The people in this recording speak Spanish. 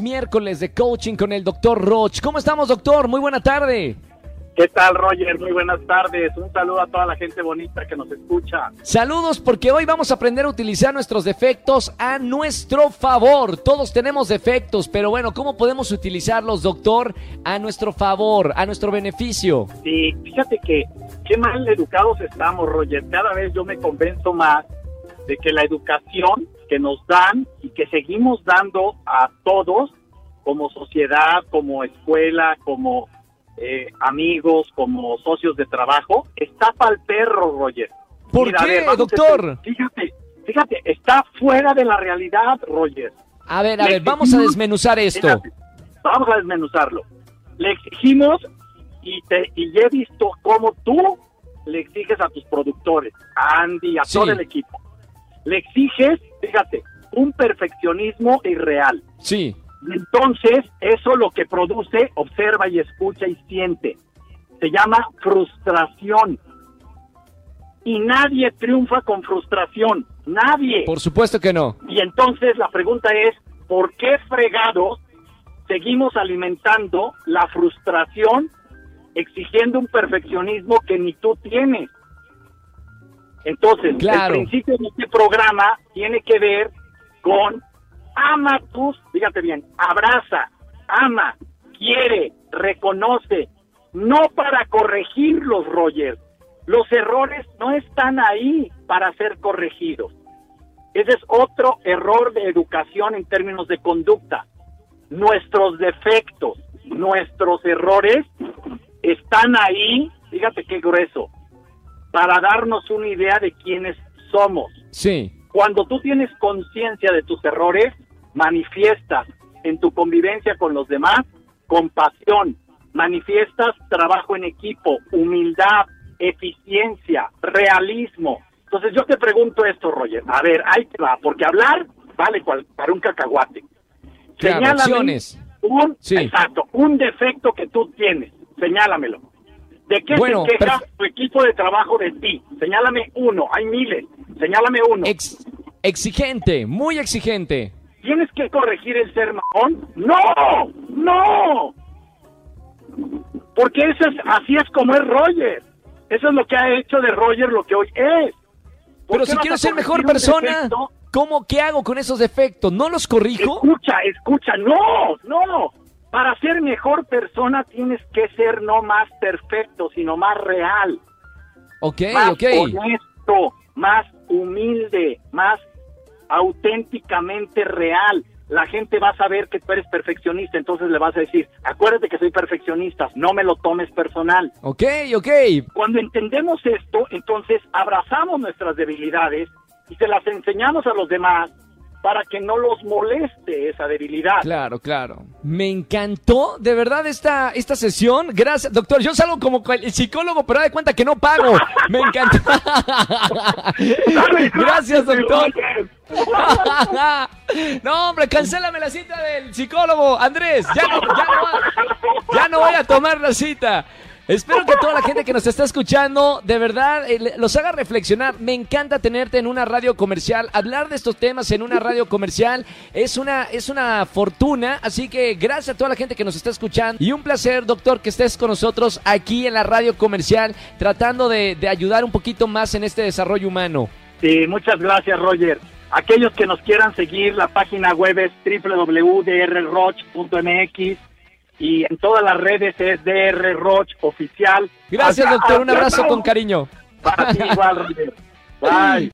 es miércoles de coaching con el doctor Roch. ¿Cómo estamos, doctor? Muy buena tarde. ¿Qué tal, Roger? Muy buenas tardes. Un saludo a toda la gente bonita que nos escucha. Saludos porque hoy vamos a aprender a utilizar nuestros defectos a nuestro favor. Todos tenemos defectos, pero bueno, ¿cómo podemos utilizarlos, doctor, a nuestro favor, a nuestro beneficio? Sí, fíjate que qué mal educados estamos, Roger. Cada vez yo me convenzo más de que la educación que nos dan y que seguimos dando a todos como sociedad, como escuela, como eh, amigos, como socios de trabajo, está para el perro, Roger. ¿Por Mira, qué, ver, vamos a doctor? Fíjate, fíjate, está fuera de la realidad, Roger. A ver, a Le ver, vamos a desmenuzar esto. Fíjate, vamos a desmenuzarlo. Le exigimos y, te, y he visto cómo tú le exiges a tus productores, a Andy, a Sí. todo el equipo. Le exiges, fíjate, un perfeccionismo irreal. Sí, Entonces, eso lo que produce, observa y escucha y siente. Se llama frustración. Y nadie triunfa con frustración. Nadie. por supuesto que no. Y entonces la pregunta es, ¿por qué fregados seguimos alimentando la frustración exigiendo un perfeccionismo que ni tú tienes? Entonces, Claro. el principio de este programa tiene que ver con ama tus, fíjate bien, abraza, ama, quiere, reconoce, no para corregirlos, Roger. Los errores no están ahí para ser corregidos. Ese es otro error de educación en términos de conducta. Nuestros defectos, nuestros errores están ahí, fíjate qué grueso, para darnos una idea de quiénes somos. Sí, Cuando tú tienes conciencia de tus errores, manifiestas en tu convivencia con los demás compasión, manifiestas trabajo en equipo, humildad, eficiencia, realismo. Entonces yo te pregunto esto, Roger. A ver, ahí te va, porque hablar vale cual- para un cacahuate. Claro, Señálame. Un, Sí. Exacto, un defecto que tú tienes. Señálamelo. ¿De qué Bueno, se queja tu equipo de trabajo de ti? Señálame uno, hay miles. Señálame uno. Ex- exigente, muy exigente. ¿Tienes que corregir el ser mamón? ¡No! ¡No! Porque eso es, así es como es Roger. Eso es lo que ha hecho de Roger lo que hoy es. ¿Por Pero si quiero ser mejor persona, defecto? ¿cómo qué hago con esos defectos? ¿No los corrijo? Escucha, escucha, no, no. Para ser mejor persona tienes que ser no más perfecto, sino más real, Ok, más ok. honesto, más humilde, más auténticamente real. La gente va a saber que tú eres perfeccionista, entonces le vas a decir, acuérdate que soy perfeccionista, no me lo tomes personal. Ok, ok. Cuando entendemos esto, entonces abrazamos nuestras debilidades y se las enseñamos a los demás para que no los moleste esa debilidad. Claro, claro. Me encantó de verdad esta, esta sesión. Gracias, doctor. Yo salgo como el psicólogo, pero da de cuenta que no pago. Me encantó. Gracias, doctor. No, hombre, cancélame la cita del psicólogo, Andrés. Ya no, ya no, va- ya no voy a tomar la cita. Espero que toda la gente que nos está escuchando, de verdad, eh, los haga reflexionar. Me encanta tenerte en una radio comercial. Hablar de estos temas en una radio comercial es una, es una fortuna. Así que gracias a toda la gente que nos está escuchando. Y un placer, doctor, que estés con nosotros aquí en la radio comercial, tratando de, de ayudar un poquito más en este desarrollo humano. Sí, muchas gracias, Roger. Aquellos que nos quieran seguir, la página web es www.drroch.mx y en todas las redes es DR Roch Oficial. Gracias, doctor. Un abrazo con cariño. Para ti igual, Roger. Bye.